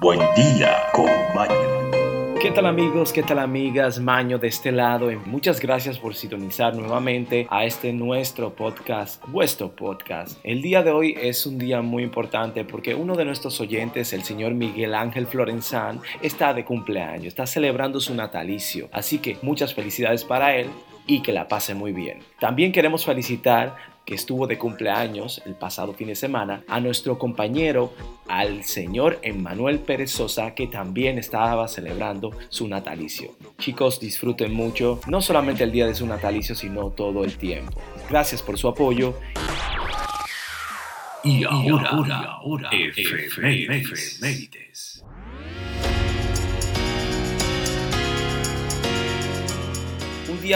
Buen día con Maño. ¿Qué tal amigos? ¿Qué tal amigas? Maño de este lado. Muchas gracias por sintonizar nuevamente a este nuestro podcast, vuestro podcast. El día de hoy es un día muy importante porque uno de nuestros oyentes, el señor Miguel Ángel Florenzán, está de cumpleaños, está celebrando su natalicio. Así que muchas felicidades para él y que la pase muy bien. También queremos felicitar que estuvo de cumpleaños el pasado fin de semana, a nuestro compañero, al señor Emmanuel Pérez Sosa, que también estaba celebrando su natalicio. Chicos, disfruten mucho, no solamente el día de su natalicio, sino todo el tiempo. Gracias por su apoyo. Y ahora, ahora, ahora, Un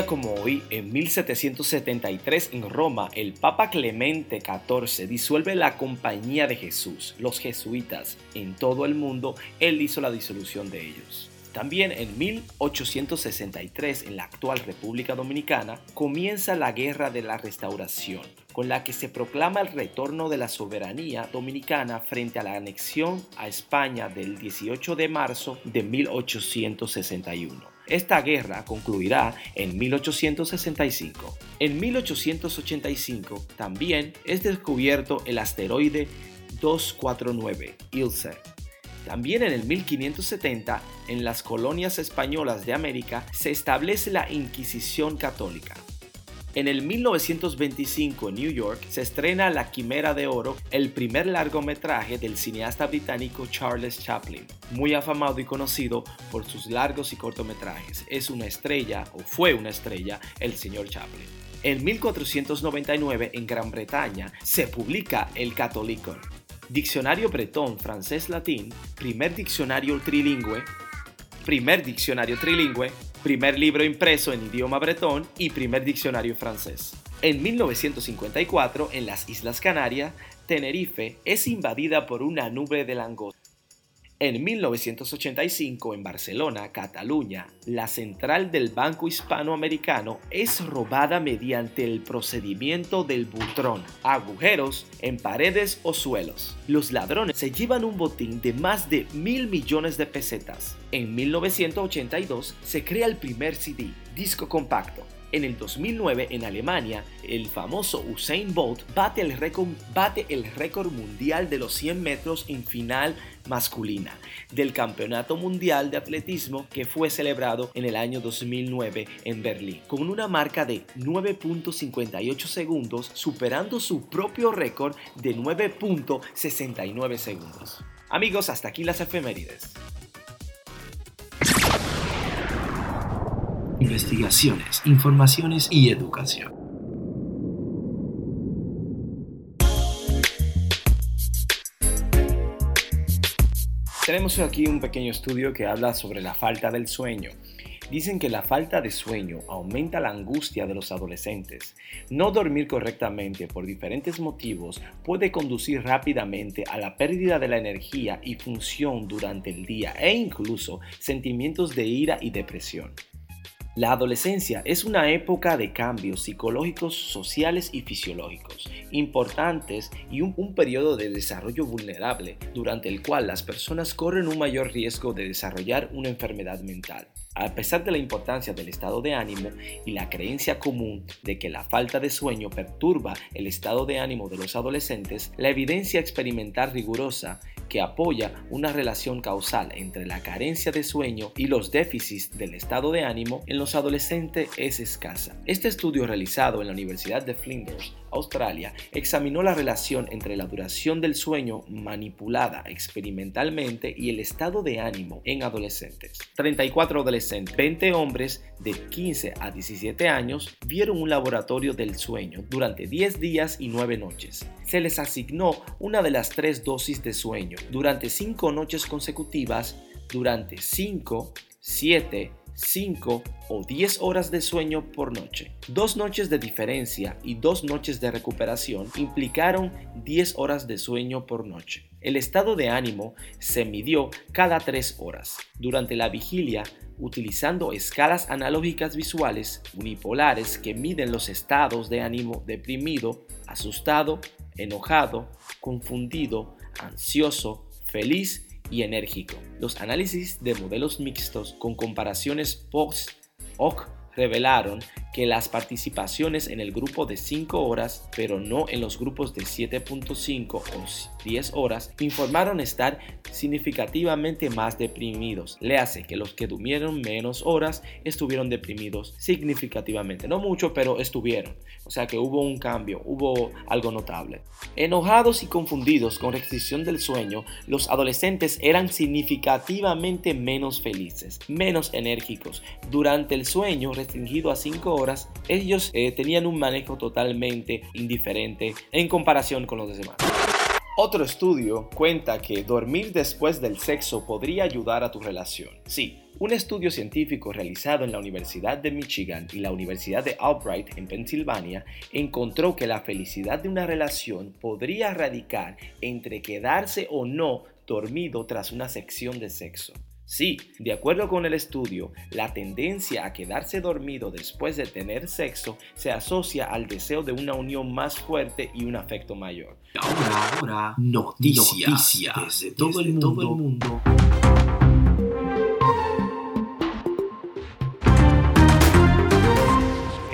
como hoy, en 1773 en Roma, el Papa Clemente XIV disuelve la Compañía de Jesús, los jesuitas. En todo el mundo, él hizo la disolución de ellos. También en 1863, en la actual República Dominicana, comienza la Guerra de la Restauración, con la que se proclama el retorno de la soberanía dominicana frente a la anexión a España del 18 de marzo de 1861. Esta guerra concluirá en 1865. En 1885 también es descubierto el asteroide 249, Ilse. También en el 1570, en las colonias españolas de América, se establece la Inquisición católica. En el 1925 en New York se estrena La Quimera de Oro, el primer largometraje del cineasta británico Charles Chaplin, muy afamado y conocido por sus largos y cortometrajes. Es una estrella, o fue una estrella, el señor Chaplin. En 1499 en Gran Bretaña se publica El Catolicon, Diccionario Bretón Francés-Latín, primer diccionario trilingüe, primer diccionario trilingüe, primer libro impreso en idioma bretón y primer diccionario francés. En 1954, en las Islas Canarias, Tenerife es invadida por una nube de langosta. En 1985, en Barcelona, Cataluña, la central del Banco Hispanoamericano es robada mediante el procedimiento del butrón, agujeros en paredes o suelos. Los ladrones se llevan un botín de más de mil millones de pesetas. En 1982 se crea el primer CD, disco compacto, en el 2009 en Alemania, el famoso Usain Bolt bate el récord, mundial de los 100 metros en final masculina del Campeonato Mundial de Atletismo que fue celebrado en el año 2009 en Berlín, con una marca de 9.58 segundos, superando su propio récord de 9.69 segundos. Amigos, hasta aquí las efemérides. Investigaciones, informaciones y educación. Tenemos aquí un pequeño estudio que habla sobre la falta del sueño. Dicen que la falta de sueño aumenta la angustia de los adolescentes. No dormir correctamente por diferentes motivos puede conducir rápidamente a la pérdida de la energía y función durante el día e incluso sentimientos de ira y depresión. La adolescencia es una época de cambios psicológicos, sociales y fisiológicos importantes y un, periodo de desarrollo vulnerable durante el cual las personas corren un mayor riesgo de desarrollar una enfermedad mental. A pesar de la importancia del estado de ánimo y la creencia común de que la falta de sueño perturba el estado de ánimo de los adolescentes, la evidencia experimental rigurosa que apoya una relación causal entre la carencia de sueño y los déficits del estado de ánimo en los adolescentes es escasa. Este estudio realizado en la Universidad de Flinders, Australia, examinó la relación entre la duración del sueño manipulada experimentalmente y el estado de ánimo en adolescentes. 34 adolescentes, 20 hombres de 15 a 17 años vieron un laboratorio del sueño durante 10 días y 9 noches. Se les asignó una de las tres dosis de sueño durante 5 noches consecutivas durante 5, 7, 5 o 10 horas de sueño por noche. Dos noches de diferencia y dos noches de recuperación implicaron 10 horas de sueño por noche. El estado de ánimo se midió cada 3 horas. Durante la vigilia, utilizando escalas analógicas visuales unipolares que miden los estados de ánimo deprimido, asustado, enojado, confundido, ansioso, feliz y enérgico. Los análisis de modelos mixtos con comparaciones post-hoc revelaron que las participaciones en el grupo de 5 horas, pero no en los grupos de 7.5 o 10 horas, informaron estar significativamente más deprimidos. Le hace que los que durmieron menos horas estuvieron deprimidos significativamente. No mucho, pero estuvieron. O sea que hubo un cambio, hubo algo notable. Enojados y confundidos con restricción del sueño, los adolescentes eran significativamente menos felices, menos enérgicos. Durante el sueño restringido a 5 horas, ellos eh, tenían un manejo totalmente indiferente en comparación con los demás. Otro estudio cuenta que dormir después del sexo podría ayudar a tu relación. Sí, un estudio científico realizado en la Universidad de Michigan y la Universidad de Albright en Pensilvania encontró que la felicidad de una relación podría radicar entre quedarse o no dormido tras una sección de sexo. Sí, de acuerdo con el estudio, la tendencia a quedarse dormido después de tener sexo se asocia al deseo de una unión más fuerte y un afecto mayor. Ahora, ahora, noticias, desde, todo, el mundo.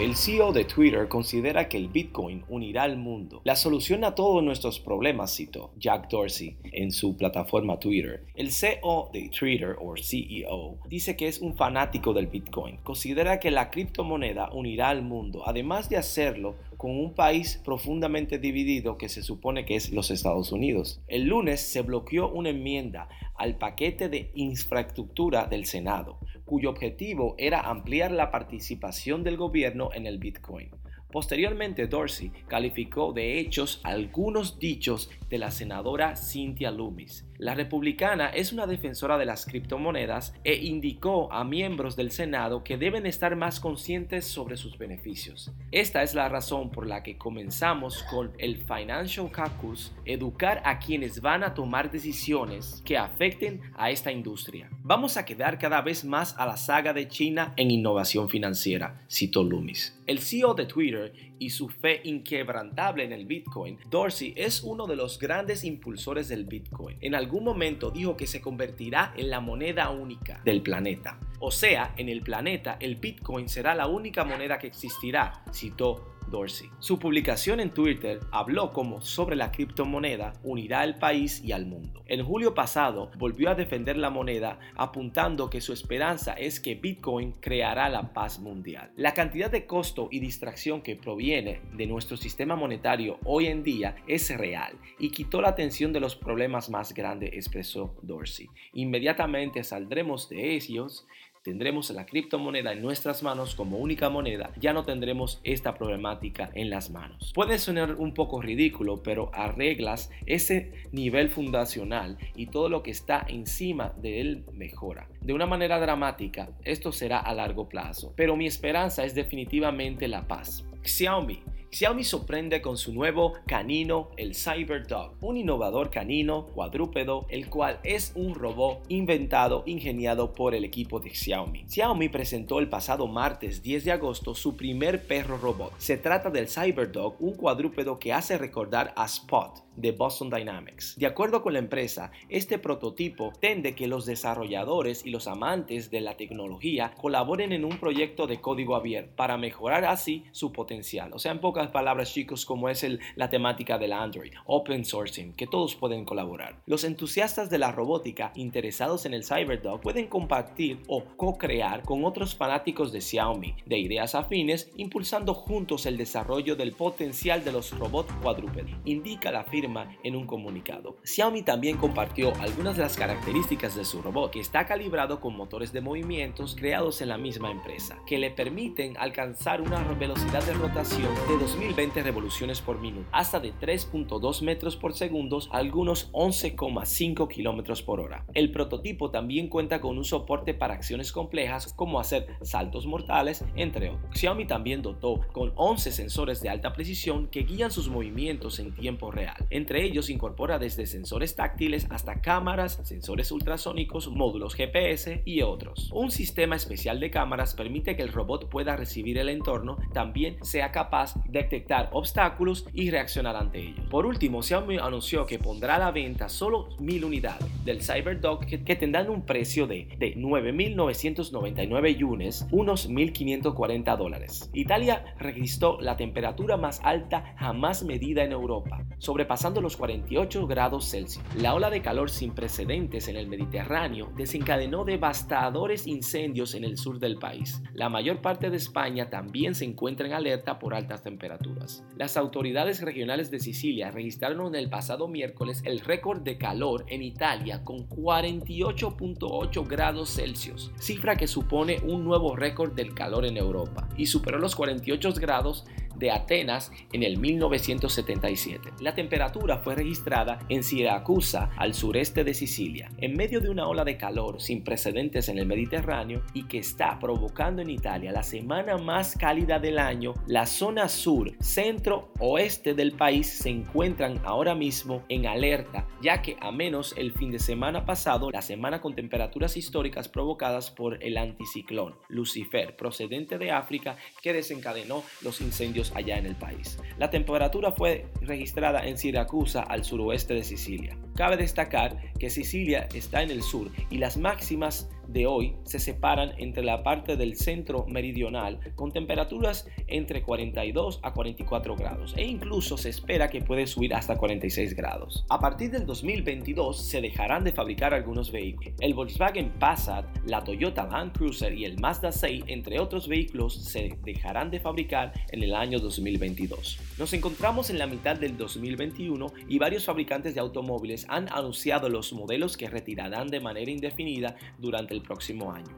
El CEO de Twitter considera que el Bitcoin unirá al mundo. La solución a todos nuestros problemas, citó Jack Dorsey en su plataforma Twitter. El CEO de Twitter, o CEO, dice que es un fanático del Bitcoin. Considera que la criptomoneda unirá al mundo, además de hacerlo con un país profundamente dividido que se supone que es los Estados Unidos. El lunes se bloqueó una enmienda al paquete de infraestructura del Senado, cuyo objetivo era ampliar la participación del gobierno en el Bitcoin. Posteriormente, Dorsey calificó de hechos algunos dichos de la senadora Cynthia Loomis. La republicana es una defensora de las criptomonedas e indicó a miembros del Senado que deben estar más conscientes sobre sus beneficios. Esta es la razón por la que comenzamos con el Financial Caucus, educar a quienes van a tomar decisiones que afecten a esta industria. Vamos a quedar cada vez más a la saga de China en innovación financiera, citó Loomis. El CEO de Twitter y su fe inquebrantable en el Bitcoin, Dorsey es uno de los grandes impulsores del Bitcoin. En algún momento dijo que se convertirá en la moneda única del planeta. O sea, en el planeta el Bitcoin será la única moneda que existirá, citó Dorsey. Su publicación en Twitter habló como sobre la criptomoneda unirá al país y al mundo. En julio pasado volvió a defender la moneda apuntando que su esperanza es que Bitcoin creará la paz mundial. La cantidad de costo y distracción que proviene de nuestro sistema monetario hoy en día es real y quitó la atención de los problemas más grandes, expresó Dorsey. Inmediatamente saldremos de ellos tendremos la criptomoneda en nuestras manos como única moneda, ya no tendremos esta problemática en las manos. Puede sonar un poco ridículo, pero arreglas ese nivel fundacional y todo lo que está encima de él mejora. De una manera dramática, esto será a largo plazo, pero mi esperanza es definitivamente la paz. Xiaomi Xiaomi sorprende con su nuevo canino, el CyberDog, un innovador canino cuadrúpedo, el cual es un robot inventado, ingeniado por el equipo de Xiaomi. Xiaomi presentó el pasado martes 10 de agosto su primer perro robot. Se trata del CyberDog, un cuadrúpedo que hace recordar a Spot, de Boston Dynamics. De acuerdo con la empresa, este prototipo tende que los desarrolladores y los amantes de la tecnología colaboren en un proyecto de código abierto para mejorar así su potencial. O sea, en pocas palabras, chicos, como es el, la temática del Android, open sourcing, que todos pueden colaborar. Los entusiastas de la robótica interesados en el CyberDog pueden compartir o co-crear con otros fanáticos de Xiaomi de ideas afines, impulsando juntos el desarrollo del potencial de los robots cuadrúpedos. Indica la firma en un comunicado. Xiaomi también compartió algunas de las características de su robot, que está calibrado con motores de movimientos creados en la misma empresa, que le permiten alcanzar una velocidad de rotación de 2020 revoluciones por minuto, hasta de 3.2 metros por segundo, algunos 11,5 kilómetros por hora. El prototipo también cuenta con un soporte para acciones complejas como hacer saltos mortales, entre otros. Xiaomi también dotó con 11 sensores de alta precisión que guían sus movimientos en tiempo real. Entre ellos incorpora desde sensores táctiles hasta cámaras, sensores ultrasónicos, módulos GPS y otros. Un sistema especial de cámaras permite que el robot pueda recibir el entorno, también sea capaz de detectar obstáculos y reaccionar ante ellos. Por último, Xiaomi anunció que pondrá a la venta solo mil unidades del CyberDog que, tendrán un precio de, de 9.999 yunes, unos 1.540 dólares. Italia registró la temperatura más alta jamás medida en Europa, sobrepasando los 48 grados Celsius. La ola de calor sin precedentes en el Mediterráneo desencadenó devastadores incendios en el sur del país. La mayor parte de España también se encuentra en alerta por altas temperaturas. Las autoridades regionales de Sicilia registraron el pasado miércoles el récord de calor en Italia con 48.8 grados Celsius, cifra que supone un nuevo récord del calor en Europa y superó los 48 grados de Atenas en el 1977. La temperatura fue registrada en Siracusa, al sureste de Sicilia, en medio de una ola de calor sin precedentes en el Mediterráneo y que está provocando en Italia la semana más cálida del año. La zona sur, centro, oeste del país se encuentran ahora mismo en alerta, ya que a menos el fin de semana pasado, la semana con temperaturas históricas provocadas por el anticiclón Lucifer, procedente de África, que desencadenó los incendios allá en el país. La temperatura fue registrada en Siracusa al suroeste de Sicilia. Cabe destacar que Sicilia está en el sur y las máximas de hoy se separan entre la parte del centro meridional con temperaturas entre 42 a 44 grados e incluso se espera que puede subir hasta 46 grados. A partir del 2022 se dejarán de fabricar algunos vehículos. El Volkswagen Passat, la Toyota Land Cruiser y el Mazda 6, entre otros vehículos, se dejarán de fabricar en el año 2022. Nos encontramos en la mitad del 2021 y varios fabricantes de automóviles han anunciado los modelos que retirarán de manera indefinida durante próximo año.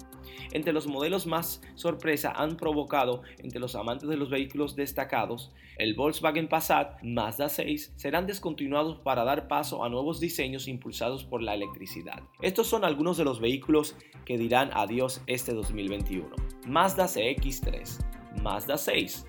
Entre los modelos más sorpresa han provocado entre los amantes de los vehículos destacados, el Volkswagen Passat, Mazda 6 serán descontinuados para dar paso a nuevos diseños impulsados por la electricidad. Estos son algunos de los vehículos que dirán adiós este 2021. Mazda CX3, Mazda 6,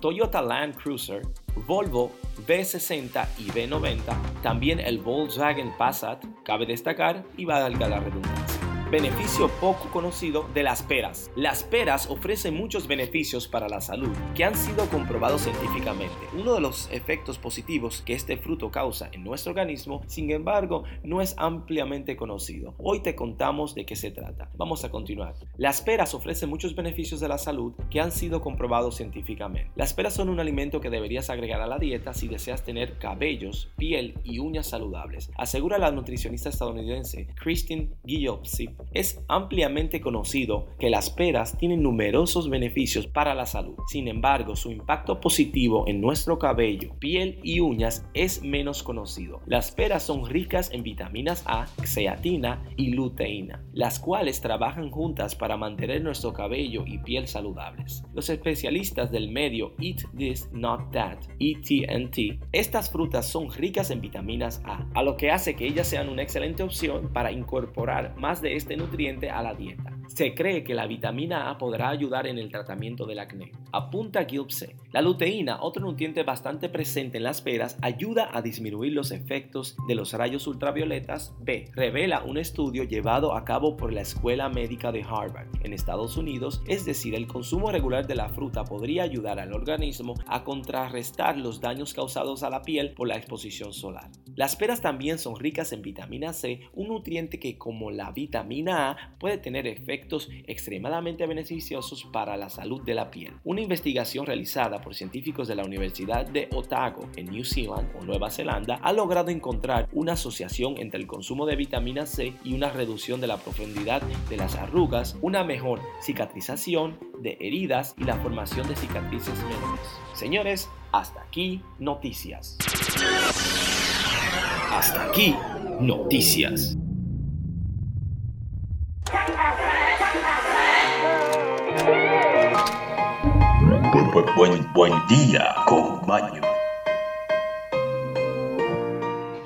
Toyota Land Cruiser, Volvo V60 y V90, también el Volkswagen Passat, cabe destacar y valga la redundancia. Beneficio poco conocido de las peras. Las peras ofrecen muchos beneficios para la salud que han sido comprobados científicamente. Uno de los efectos positivos que este fruto causa en nuestro organismo, sin embargo, no es ampliamente conocido. Hoy te contamos de qué se trata. Vamos a continuar. Las peras ofrecen muchos beneficios de la salud que han sido comprobados científicamente. Las peras son un alimento que deberías agregar a la dieta si deseas tener cabellos, piel y uñas saludables. Asegura la nutricionista estadounidense Christine Guillopsi es ampliamente conocido que las peras tienen numerosos beneficios para la salud. Sin embargo, su impacto positivo en nuestro cabello, piel y uñas es menos conocido. Las peras son ricas en vitaminas A, xeatina y luteína, las cuales trabajan juntas para mantener nuestro cabello y piel saludables. Los especialistas del medio Eat This Not That, ETNT, estas frutas son ricas en vitaminas A, a lo que hace que ellas sean una excelente opción para incorporar más de este nutriente a la dieta. Se cree que la vitamina A podrá ayudar en el tratamiento del acné. Apunta Gilpse. La luteína, otro nutriente bastante presente en las peras, ayuda a disminuir los efectos de los rayos ultravioletas B. Revela un estudio llevado a cabo por la Escuela Médica de Harvard en Estados Unidos, es decir, el consumo regular de la fruta podría ayudar al organismo a contrarrestar los daños causados a la piel por la exposición solar. Las peras también son ricas en vitamina C, un nutriente que como la vitamina A puede tener efectos extremadamente beneficiosos para la salud de la piel. Una investigación realizada por científicos de la Universidad de Otago en New Zealand o Nueva Zelanda ha logrado encontrar una asociación entre el consumo de vitamina C y una reducción de la profundidad de las arrugas, una mejor cicatrización de heridas y la formación de cicatrices menores. Señores, hasta aquí noticias. Hasta aquí noticias. Buen, buen día con Maño.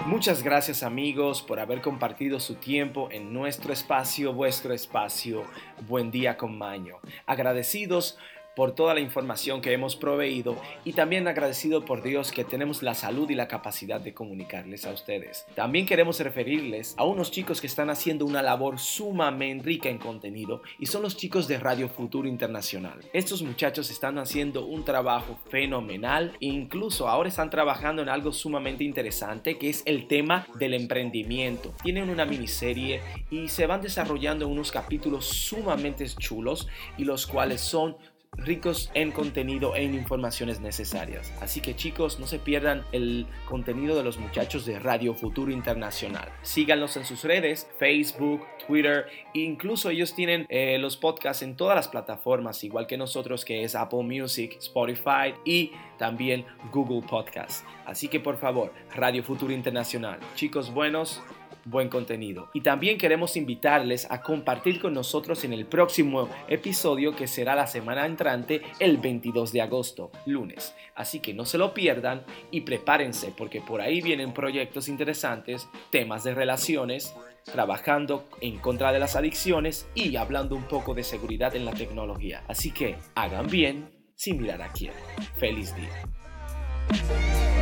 Muchas gracias amigos por haber compartido su tiempo en nuestro espacio, vuestro espacio. Buen día con Maño. Agradecidos por toda la información que hemos proveído y también agradecido por Dios que tenemos la salud y la capacidad de comunicarles a ustedes. También queremos referirles a unos chicos que están haciendo una labor sumamente rica en contenido y son los chicos de Radio Futuro Internacional. Estos muchachos están haciendo un trabajo fenomenal e incluso ahora están trabajando en algo sumamente interesante que es el tema del emprendimiento. Tienen una miniserie y se van desarrollando unos capítulos sumamente chulos y los cuales son ricos en contenido e en informaciones necesarias. Así que chicos, no se pierdan el contenido de los muchachos de Radio Futuro Internacional. Síganlos en sus redes, Facebook, Twitter, e incluso ellos tienen eh, los podcasts en todas las plataformas, igual que nosotros, que es Apple Music, Spotify y también Google Podcasts. Así que por favor, Radio Futuro Internacional. Chicos buenos, buen contenido. Y también queremos invitarles a compartir con nosotros en el próximo episodio que será la semana entrante, el 22 de agosto, lunes. Así que no se lo pierdan y prepárense porque por ahí vienen proyectos interesantes, temas de relaciones, trabajando en contra de las adicciones y hablando un poco de seguridad en la tecnología. Así que hagan bien sin mirar a quién. Feliz día.